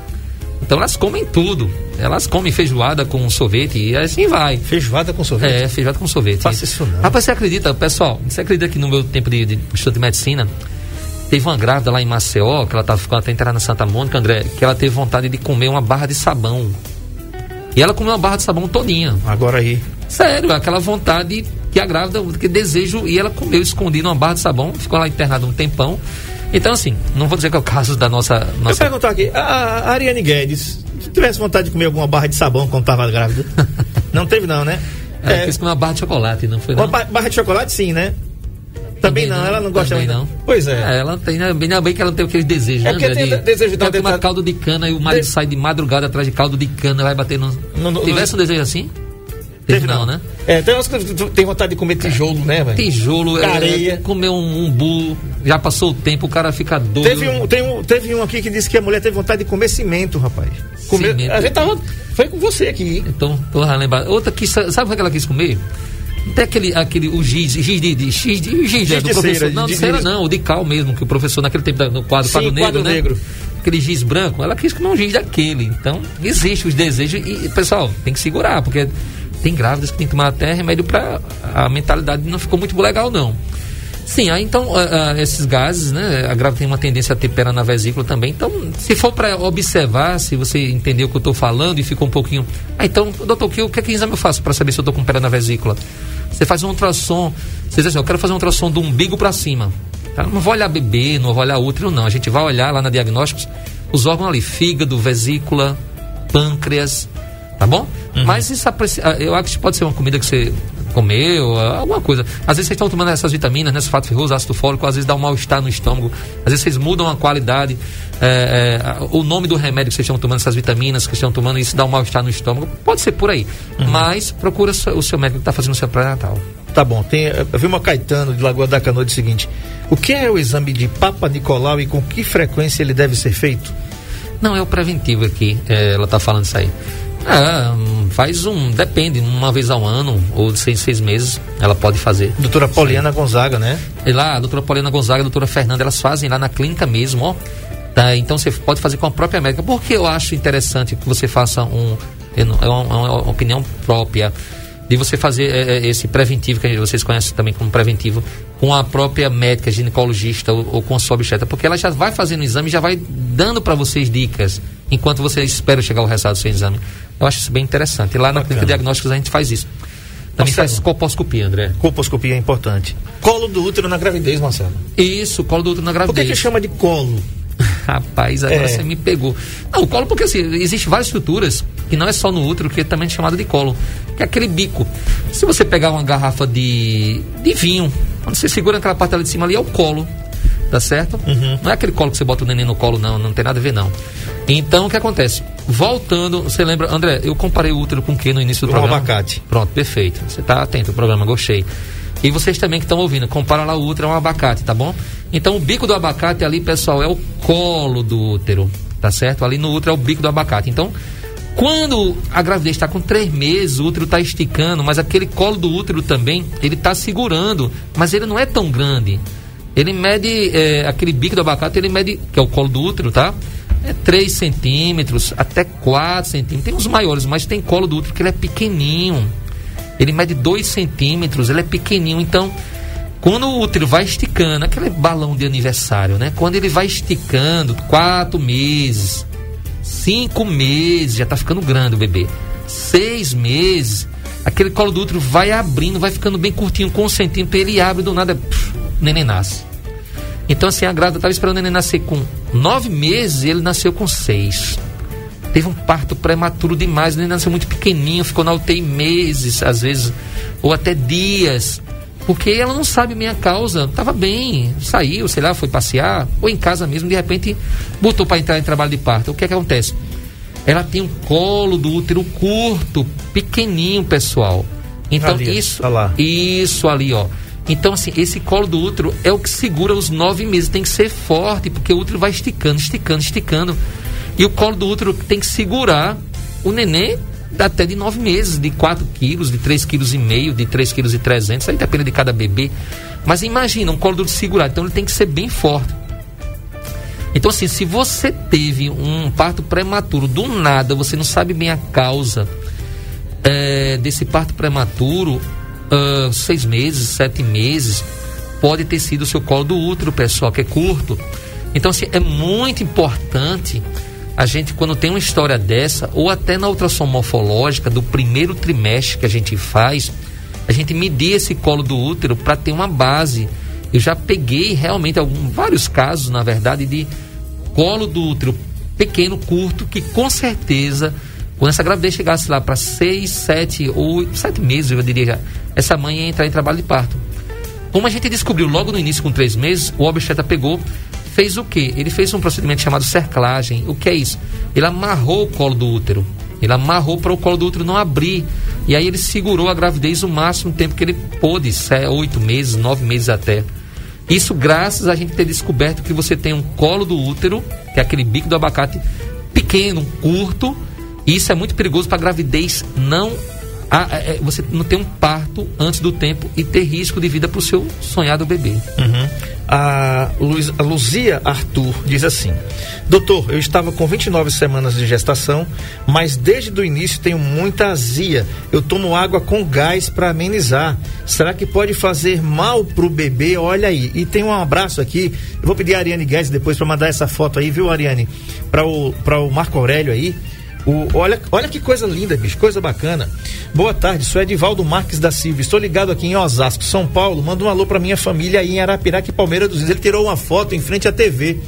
Então elas comem tudo. Elas comem feijoada com sorvete e assim vai. Feijoada com sorvete? É, feijoada com sorvete. Faça isso não. Rapaz, você acredita, pessoal, você acredita que no meu tempo de, de estudo de medicina, teve uma grávida lá em Maceió, que ela estava ficando até entrar na Santa Mônica, André, que ela teve vontade de comer uma barra de sabão. E ela comeu uma barra de sabão todinha. Agora aí. Sério, aquela vontade que a grávida, que desejo, e ela comeu escondido uma barra de sabão, ficou lá internada um tempão. Então, assim, não vou dizer que é o caso da nossa. nossa... Eu perguntar aqui, a Ariane Guedes, se tivesse vontade de comer alguma barra de sabão quando estava grávida? não teve, não, né? Ela é, quis comer uma barra de chocolate, não foi? Não? Uma barra de chocolate, sim, né? Também, também não, não, ela não gosta também não. Pois é. é. Ela tem, bem, bem que ela tem aquele desejo, é né? Tem de, desejo de uma tentar... caldo de cana e o marido de... sai de madrugada atrás de caldo de cana, vai bater no. no, no Tivesse no... um desejo assim? Teve não, né? É, tem tem vontade de comer tijolo, né, velho? Tijolo, é, areia. É, comer um umbu, já passou o tempo, o cara fica doido. Teve um, tem um, teve um aqui que disse que a mulher teve vontade de comer cimento, rapaz. Comer, cimento. A gente tava. Foi com você aqui. Então, tô lembrar. Outra que. Sabe o que ela quis comer? Tem aquele, aquele, o giz, giz de, de, giz de, giz, giz de, do professor. Cera, não, de, cera não, o de cal mesmo, que o professor naquele tempo, no quadro, Sim, quadro negro, quadro né? Negro. Aquele giz branco, ela quis comer um giz daquele. Então, existe os desejos e, pessoal, tem que segurar, porque tem grávidas que tem que tomar até remédio para a mentalidade não ficou muito legal não. Sim, aí então esses gases, né? A grávida tem uma tendência a ter pera na vesícula também. Então, se for para observar, se você entendeu o que eu estou falando e ficou um pouquinho. Ah, então, doutor, o que, é que exame eu faço para saber se eu estou com pera na vesícula? Você faz um ultrassom. Você diz assim, eu quero fazer um ultrassom do umbigo para cima. Tá? Não vou olhar bebê, não vou olhar útero, não. A gente vai olhar lá na diagnósticos os órgãos ali: fígado, vesícula, pâncreas, Tá bom? Uhum. Mas isso, eu acho que pode ser uma comida que você comeu, alguma coisa. Às vezes vocês estão tomando essas vitaminas, né? Sulfato ferroso, ácido fólico, às vezes dá um mal-estar no estômago, às vezes vocês mudam a qualidade, é, é, o nome do remédio que vocês estão tomando, essas vitaminas que vocês estão tomando, isso dá um mal-estar no estômago, pode ser por aí. Uhum. Mas procura o seu médico que está fazendo o seu pré-natal. Tá bom, tem, eu vi uma Caetano de Lagoa da Canoa o seguinte: o que é o exame de Papa Nicolau e com que frequência ele deve ser feito? Não, é o preventivo aqui, é, ela está falando isso aí. É, faz um, depende, uma vez ao ano ou de seis, seis meses, ela pode fazer. Doutora Poliana Sim. Gonzaga, né? E lá, a doutora Poliana Gonzaga e a doutora Fernanda, elas fazem lá na clínica mesmo, ó. Tá, então você pode fazer com a própria médica. Porque eu acho interessante que você faça um. É uma, é uma opinião própria de você fazer é, é, esse preventivo, que vocês conhecem também como preventivo, com a própria médica, ginecologista ou, ou com a sua obstetra, porque ela já vai fazendo o exame já vai dando para vocês dicas, enquanto você espera chegar o resultado do seu exame. Eu acho isso bem interessante. E lá na clínica diagnósticos a gente faz isso. Também Marcelo, faz colposcopia, André. Colposcopia é importante. Colo do útero na gravidez, Marcelo. Isso, colo do útero na gravidez. Por que, que chama de colo? Rapaz, agora é. você me pegou. Não, o colo, porque assim, existem várias estruturas, que não é só no útero, que é também chamado de colo, que é aquele bico. Se você pegar uma garrafa de, de vinho, quando você segura aquela parte ali de cima ali, é o colo. Tá certo? Uhum. Não é aquele colo que você bota o neném no colo, não, não tem nada a ver, não. Então, o que acontece? Voltando, você lembra, André, eu comparei o útero com o que no início do o programa? abacate. Pronto, perfeito. Você está atento ao programa, gostei. E vocês também que estão ouvindo, compara lá o útero a um abacate, tá bom? Então o bico do abacate ali, pessoal, é o colo do útero, tá certo? Ali no útero é o bico do abacate. Então, quando a gravidez está com três meses, o útero está esticando, mas aquele colo do útero também, ele está segurando, mas ele não é tão grande. Ele mede, é, aquele bico do abacate, ele mede, que é o colo do útero, tá? É 3 centímetros, até 4 centímetros. Tem os maiores, mas tem colo do útero que ele é pequenininho. Ele mede 2 centímetros, ele é pequenininho. Então, quando o útero vai esticando, aquele balão de aniversário, né? Quando ele vai esticando, quatro meses, cinco meses, já está ficando grande o bebê. Seis meses, aquele colo do útero vai abrindo, vai ficando bem curtinho, com um centímetro, ele abre do nada, pff, o neném nasce. Então, assim, a grávida estava esperando neném nascer com nove meses e ele nasceu com seis. Teve um parto prematuro demais, neném nasceu muito pequenininho, ficou na UTI meses, às vezes, ou até dias. Porque ela não sabe minha causa. Estava bem, saiu, sei lá, foi passear, ou em casa mesmo, de repente botou para entrar em trabalho de parto. O que, é que acontece? Ela tem um colo do útero curto, pequenininho, pessoal. Então, ali, isso, tá isso ali, ó. Então, assim, esse colo do útero é o que segura os nove meses. Tem que ser forte, porque o útero vai esticando, esticando, esticando. E o colo do útero tem que segurar o neném até de 9 meses, de 4 quilos, de 3 quilos e meio, de 3 quilos e 300, aí depende de cada bebê. Mas imagina, um colo duro segurado, então ele tem que ser bem forte. Então assim, se você teve um parto prematuro, do nada, você não sabe bem a causa é, desse parto prematuro, uh, seis meses, sete meses, pode ter sido o seu colo do útero, pessoal, que é curto. Então assim, é muito importante a gente, quando tem uma história dessa, ou até na ultrassom morfológica do primeiro trimestre que a gente faz, a gente medir esse colo do útero para ter uma base. Eu já peguei realmente algum, vários casos, na verdade, de colo do útero pequeno, curto, que com certeza, quando essa gravidez chegasse lá para seis, sete, oito, sete meses, eu diria já, essa mãe ia entrar em trabalho de parto. Como a gente descobriu logo no início, com três meses, o obstetra pegou, fez o quê? Ele fez um procedimento chamado cerclagem. O que é isso? Ele amarrou o colo do útero. Ele amarrou para o colo do útero não abrir. E aí ele segurou a gravidez o máximo tempo que ele pôde, oito meses, nove meses até. Isso graças a gente ter descoberto que você tem um colo do útero, que é aquele bico do abacate, pequeno, curto. Isso é muito perigoso para a gravidez não é, é, você não ter um parto antes do tempo e ter risco de vida para o seu sonhado bebê. Uhum. A, Luiz, a Luzia Arthur diz assim: Doutor, eu estava com 29 semanas de gestação, mas desde o início tenho muita azia. Eu tomo água com gás para amenizar. Será que pode fazer mal para o bebê? Olha aí. E tem um abraço aqui. Eu vou pedir a Ariane Guedes depois para mandar essa foto aí, viu, Ariane? Para o, o Marco Aurélio aí o, olha, olha que coisa linda, bicho, coisa bacana. Boa tarde, sou Edivaldo Marques da Silva. Estou ligado aqui em Osasco, São Paulo. Manda um alô para minha família aí em Arapiraca e Palmeira dos Reis. Ele tirou uma foto em frente à TV.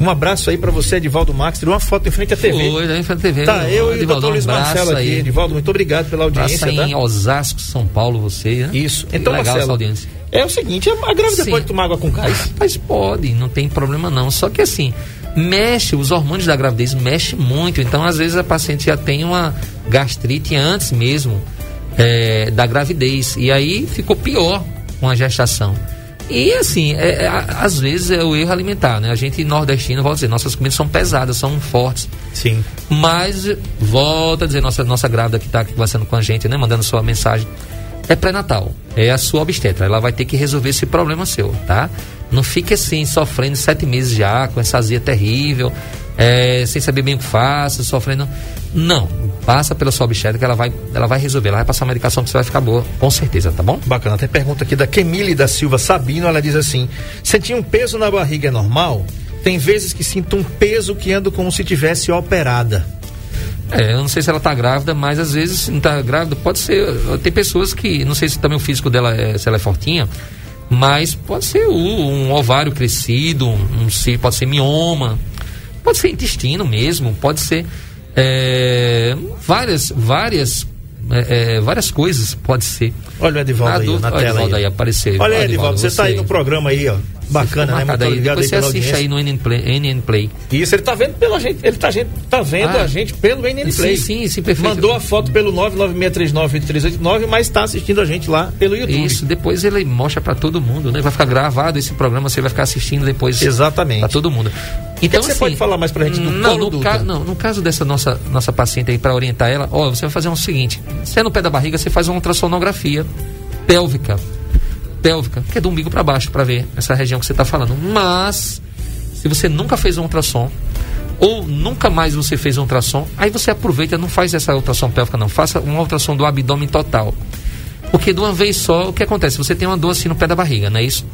Um abraço aí pra você, Edivaldo Max. Tirou uma foto em frente à TV. Foi, em frente à TV. Tá, eu e o Edivaldo, doutor Luiz um Marcelo aqui. aí. Edivaldo, muito obrigado pela audiência. Abraço aí tá? em Osasco, São Paulo, você, né? Isso. Então, legal Marcelo, essa audiência. é o seguinte, a grávida Sim. pode tomar água com gás? Mas pode, não tem problema não. Só que assim, mexe, os hormônios da gravidez mexem muito. Então, às vezes, a paciente já tem uma gastrite antes mesmo é, da gravidez. E aí ficou pior com a gestação. E assim, é, é, a- às vezes é o erro alimentar, né? A gente nordestino, vou dizer, nossas comidas são pesadas, são fortes. Sim. Mas, volta a dizer, nossa, nossa grávida que está conversando com a gente, né? Mandando sua mensagem. É pré-natal. É a sua obstetra. Ela vai ter que resolver esse problema seu, tá? Não fique assim, sofrendo sete meses já, com essa azia terrível, é, sem saber bem o que faça, sofrendo. Não. Passa pela sua obstetra que ela vai, ela vai resolver. Ela vai passar a medicação que você vai ficar boa, com certeza, tá bom? Bacana. Tem pergunta aqui da Kemile da Silva Sabino. Ela diz assim: sentir um peso na barriga é normal? Tem vezes que sinto um peso que ando como se tivesse operada. É, eu não sei se ela tá grávida, mas às vezes se não tá grávida, pode ser. Tem pessoas que, não sei se também o físico dela é, se ela é fortinha, mas pode ser um ovário crescido, um, pode ser mioma, pode ser intestino mesmo, pode ser é, várias, várias, é, é, várias coisas, pode ser. Olha o Edivaldo aí ó, dúvida- na tela. Edivaldo aí. aí aparecer. Olha aí, Ó, Edivaldo, você tá aí no programa aí, ó. Bacana, né? Marcado Muito aí. Depois você assiste audiência. aí no NN Play. NN Play. Isso, ele tá vendo pela gente, ele tá, gente, tá vendo Ah. a gente pelo NN Play. Sim, sim, sim, perfeito. Mandou a foto pelo 996398389, mas tá assistindo a gente lá pelo YouTube. Isso, depois ele mostra pra todo mundo, né? Vai ficar gravado esse programa, você vai ficar assistindo depois Exatamente. pra todo mundo. Então, você pode falar mais pra gente do não, colo no do ca- útero? não, no caso dessa nossa, nossa paciente aí, pra orientar ela, ó, você vai fazer o seguinte: se é no pé da barriga, você faz uma ultrassonografia pélvica. Pélvica, que é do umbigo pra baixo, pra ver essa região que você tá falando. Mas, se você nunca fez um ultrassom, ou nunca mais você fez um ultrassom, aí você aproveita, não faz essa ultrassom pélvica, não. Faça uma ultrassom do abdômen total. Porque de uma vez só, o que acontece? Você tem uma dor assim no pé da barriga, não é isso?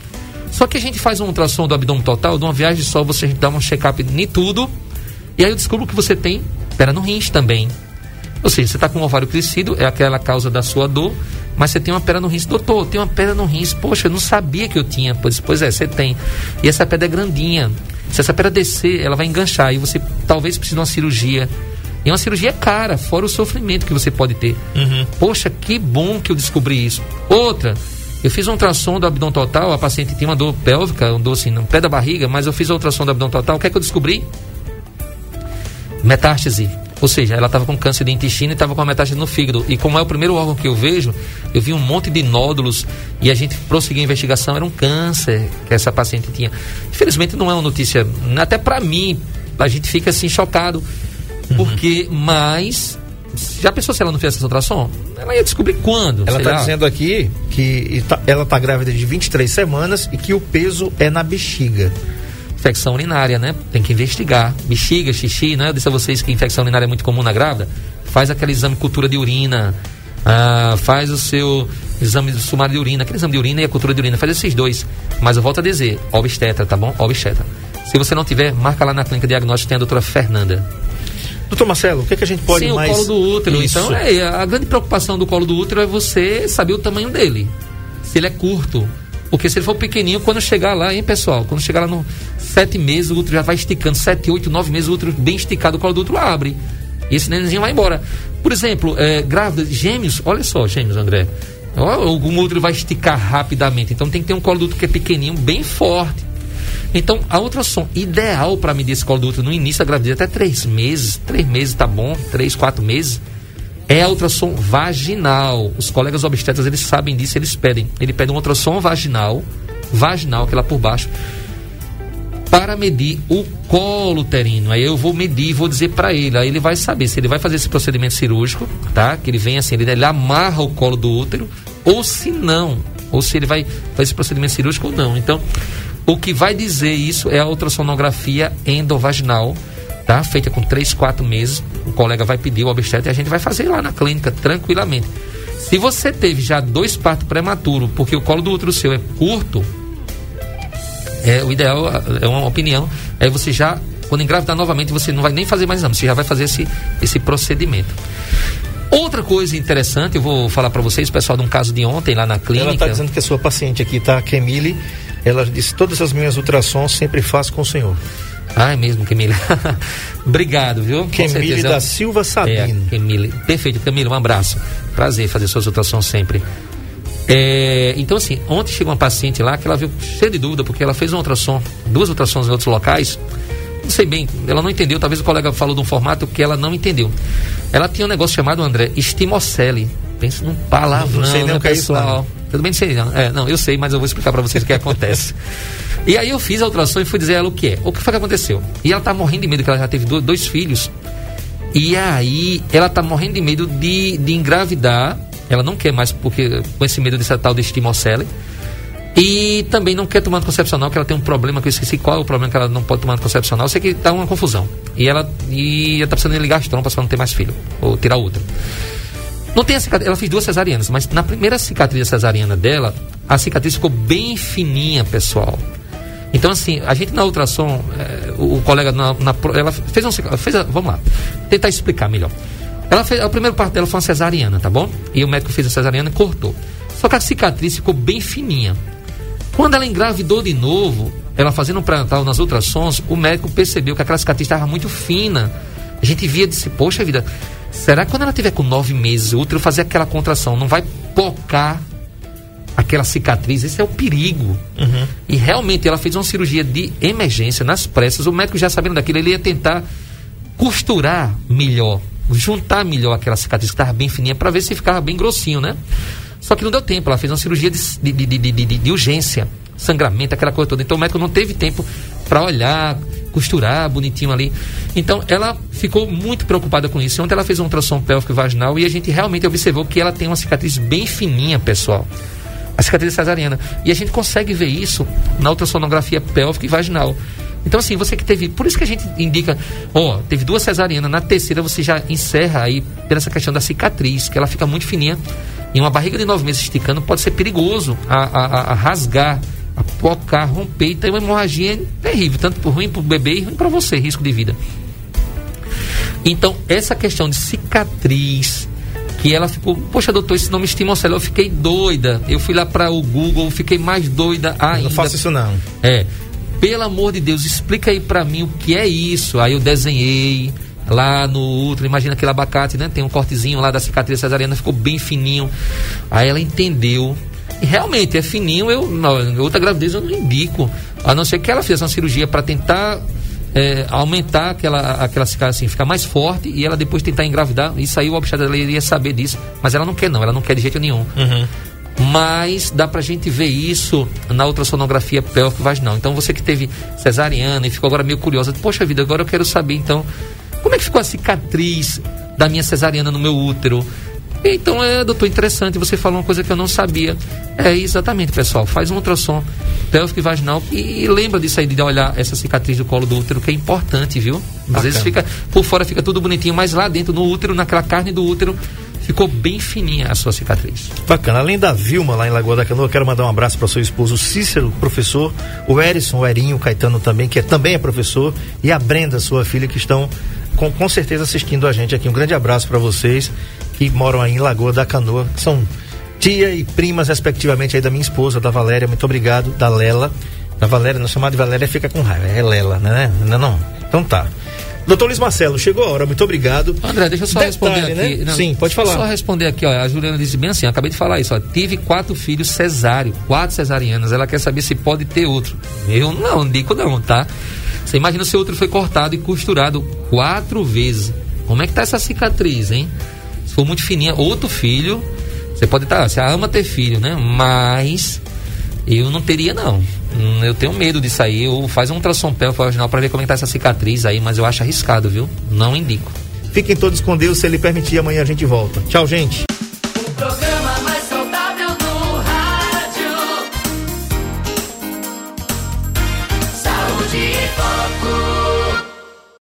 Só que a gente faz um ultrassom do abdômen total, de uma viagem só, você dá um check-up em tudo, e aí eu descubro que você tem pedra no rins também. Ou seja, você está com o ovário crescido, é aquela causa da sua dor, mas você tem uma pedra no rins. Doutor, tem uma pedra no rins. Poxa, eu não sabia que eu tinha. Pois, pois é, você tem. E essa pedra é grandinha. Se essa pedra descer, ela vai enganchar e você talvez precise de uma cirurgia. E uma cirurgia cara, fora o sofrimento que você pode ter. Poxa, que bom que eu descobri isso. Outra, eu fiz um ultrassom do abdômen total, a paciente tinha uma dor pélvica, uma dor assim, no pé da barriga, mas eu fiz a ultrassom do abdômen total, o que é que eu descobri? metástase. Ou seja, ela estava com câncer de intestino e estava com a metástase no fígado. E como é o primeiro órgão que eu vejo, eu vi um monte de nódulos e a gente prosseguiu a investigação, era um câncer que essa paciente tinha. Infelizmente não é uma notícia, até para mim, a gente fica assim chocado. Porque, mas, já pensou se ela não fizesse essa ultrassom? Ela ia descobrir quando? Ela está dizendo aqui que tá- ela está grávida de 23 semanas e que o peso é na bexiga. Infecção urinária, né? Tem que investigar. Bexiga, xixi, né? Eu disse a vocês que infecção urinária é muito comum na grávida. Faz aquele exame de cultura de urina. ah, faz o seu exame de sumário de urina, aquele exame de urina e a cultura de urina. Faz esses dois. Mas eu volto a dizer, obstetra, tá bom? Obstetra. Se você não tiver, marca lá na clínica diagnóstica, tem a doutora Fernanda. Doutor Marcelo, o que, é que a gente pode Sim, mais... o colo do útero. Isso. Então, é, a grande preocupação do colo do útero é você saber o tamanho dele. Se ele é curto. Porque se ele for pequenininho, quando chegar lá, hein, pessoal? Quando chegar lá no sete meses, o útero já vai esticando. Sete, oito, nove meses, o útero bem esticado, o colo do útero abre. E esse nenenzinho vai embora. Por exemplo, é, grávida, gêmeos, olha só, gêmeos, André. Ó, O útero vai esticar rapidamente. Então tem que ter um colo do útero que é pequenininho, bem forte. Então, a ultrassom ideal para medir esse colo do útero no início da gravidez, até três meses, três meses tá bom, três, quatro meses, é a ultrassom vaginal. Os colegas obstetras, eles sabem disso, eles pedem. Ele pede um ultrassom vaginal, vaginal, aquela por baixo, para medir o colo uterino. Aí eu vou medir e vou dizer para ele. Aí ele vai saber se ele vai fazer esse procedimento cirúrgico, tá? Que ele vem assim, ele, ele amarra o colo do útero, ou se não. Ou se ele vai fazer esse procedimento cirúrgico ou não. Então, o que vai dizer isso é a ultrassonografia endovaginal, tá? Feita com 3, 4 meses. O colega vai pedir o obstetra e a gente vai fazer lá na clínica, tranquilamente. Se você teve já dois partos prematuros, porque o colo do útero seu é curto, é, o ideal, é uma opinião, é você já, quando engravidar novamente, você não vai nem fazer mais exame, você já vai fazer esse, esse procedimento. Outra coisa interessante, eu vou falar para vocês, pessoal, de um caso de ontem lá na Ela clínica. está dizendo que a sua paciente aqui, tá? A Kemile, ela disse, todas as minhas ultrassons sempre faço com o senhor. Ah, é mesmo, Camila. Obrigado, viu? Camille da Silva É, Sabino. Camille. Perfeito, Camila, um abraço. Prazer fazer suas ultrassons sempre. É, então, assim, ontem chegou uma paciente lá que ela veio cheia de dúvida, porque ela fez um ultrassom, duas ultrassons em outros locais. Não sei bem, ela não entendeu. Talvez o colega falou de um formato que ela não entendeu. Ela tinha um negócio chamado, André, estimocele. Pensa num palavrão, Não sei nem né, o que é pessoal? Tudo bem, não sei. Não. É, não, eu sei, mas eu vou explicar para vocês o que acontece. E aí eu fiz a ultrassom e fui dizer a ela o que é. O que foi que aconteceu? E ela tá morrendo de medo, que ela já teve do- dois filhos. E aí ela tá morrendo de medo de, de engravidar. Ela não quer mais, porque com esse medo dessa tal de estimocele. E também não quer tomar anticoncepcional, que ela tem um problema, que eu esqueci qual é o problema que ela não pode tomar anticoncepcional. Eu sei que tá uma confusão. E ela, e ela tá precisando ligar as trompas para não ter mais filho, ou tirar outra. Não tem a cicatriz, ela fez duas cesarianas, mas na primeira cicatriz cesariana dela, a cicatriz ficou bem fininha, pessoal. Então, assim, a gente na ultrassom, eh, o, o colega, na, na ela fez um. Fez a- vamos lá, tentar explicar melhor. Ela fez, a primeira parte dela foi uma cesariana, tá bom? E o médico fez a cesariana e cortou. Só que a cicatriz ficou bem fininha. Quando ela engravidou de novo, ela fazendo um pré-natal nas ultrassons, o médico percebeu que aquela cicatriz estava muito fina. A gente via e disse, poxa vida, será que quando ela tiver com nove meses, o útero fazer aquela contração, não vai pocar aquela cicatriz? Esse é o perigo. E realmente ela fez uma cirurgia de emergência nas pressas. O médico já sabendo daquilo, ele ia tentar costurar melhor, juntar melhor aquela cicatriz que estava bem fininha para ver se ficava bem grossinho, né? Só que não deu tempo, ela fez uma cirurgia de, de, de, de, de- urgência, sangramento, aquela coisa toda. Então o médico não teve tempo para olhar, costurar bonitinho ali. Então ela ficou muito preocupada com isso. Ontem ela fez um ultrassom pélvico vaginal e a gente realmente observou que ela tem uma cicatriz bem fininha, pessoal. A cicatriz cesariana. E a gente consegue ver isso na ultrassonografia pélvica e vaginal. Então, assim, você que teve. Por isso que a gente indica, ó, teve duas cesarianas, na terceira você já encerra aí pela essa questão da cicatriz, que ela fica muito fininha. E uma barriga de nove meses esticando pode ser perigoso a, a- a- rasgar, a pocar, romper. Então, uma hemorragia terrível, tanto ruim para o bebê e ruim para você, risco de vida. Então, essa questão de cicatriz, que ela ficou, poxa, doutor, esse nome estimocele, eu fiquei doida. Eu fui lá para o Google, fiquei mais doida ainda. Não faça isso não. É. Pelo amor de Deus, explica aí pra mim o que é isso. Aí eu desenhei lá no útero, imagina aquele abacate, né? Tem um cortezinho lá da cicatriz cesariana, ficou bem fininho. Aí ela entendeu. E realmente é fininho, eu outra gravidez eu não indico. A não ser que ela fizesse uma cirurgia para tentar é, aumentar aquela, aquela cicatriz, assim, ficar mais forte e ela depois tentar engravidar. Isso aí o obstetra iria saber disso. Mas ela não quer, não, ela não quer de jeito nenhum mas dá pra gente ver isso na ultrassonografia pélvico vaginal. Então você que teve cesariana e ficou agora meio curiosa, poxa vida, agora eu quero saber então como é que ficou a cicatriz da minha cesariana no meu útero. Então é, doutor, interessante, você falou uma coisa que eu não sabia. É exatamente, pessoal, faz um ultrassom pélvico e vaginal e, lembra disso aí de olhar essa cicatriz do colo do útero que é importante, viu? Às Bacana. vezes fica por fora fica tudo bonitinho, mas lá dentro no útero, naquela carne do útero, ficou bem fininha a sua cicatriz. Bacana. Além da Vilma lá em Lagoa da Canoa, quero mandar um abraço para seu esposo Cícero, professor, o Erison, o Erinho, o Caetano também, que é, também é professor, e a Brenda, sua filha, que estão com, com certeza assistindo a gente aqui. Um grande abraço para vocês que moram aí em Lagoa da Canoa, que são tia e primas, respectivamente, aí da minha esposa, da Valéria. Muito obrigado, da Lela. Da Valéria, não chamar de Valéria fica com raiva, é Lela, né? Não, não. Então tá. Doutor Luiz Marcelo, chegou a hora, muito obrigado. André, deixa eu só Detalhe, responder aqui. né? Sim, pode falar. Só responder aqui, ó. A Juliana disse bem assim, acabei de falar isso, ó. Tive quatro filhos cesáreo, quatro cesarianas. Ela quer saber se pode ter outro. Eu não digo não, tá? Você imagina se o outro foi cortado e costurado quatro vezes. Como é que tá essa cicatriz, hein? Se for muito fininha, outro filho, você pode estar, você ama ter filho, né? Mas eu não teria, não. Hum, Eu tenho medo disso aí. Ou faz um ultrassom pélvico vaginal pra ver como é que tá essa cicatriz aí, mas eu acho arriscado, viu? Não indico. Fiquem todos com Deus, se ele permitir, amanhã a gente volta. Tchau, gente.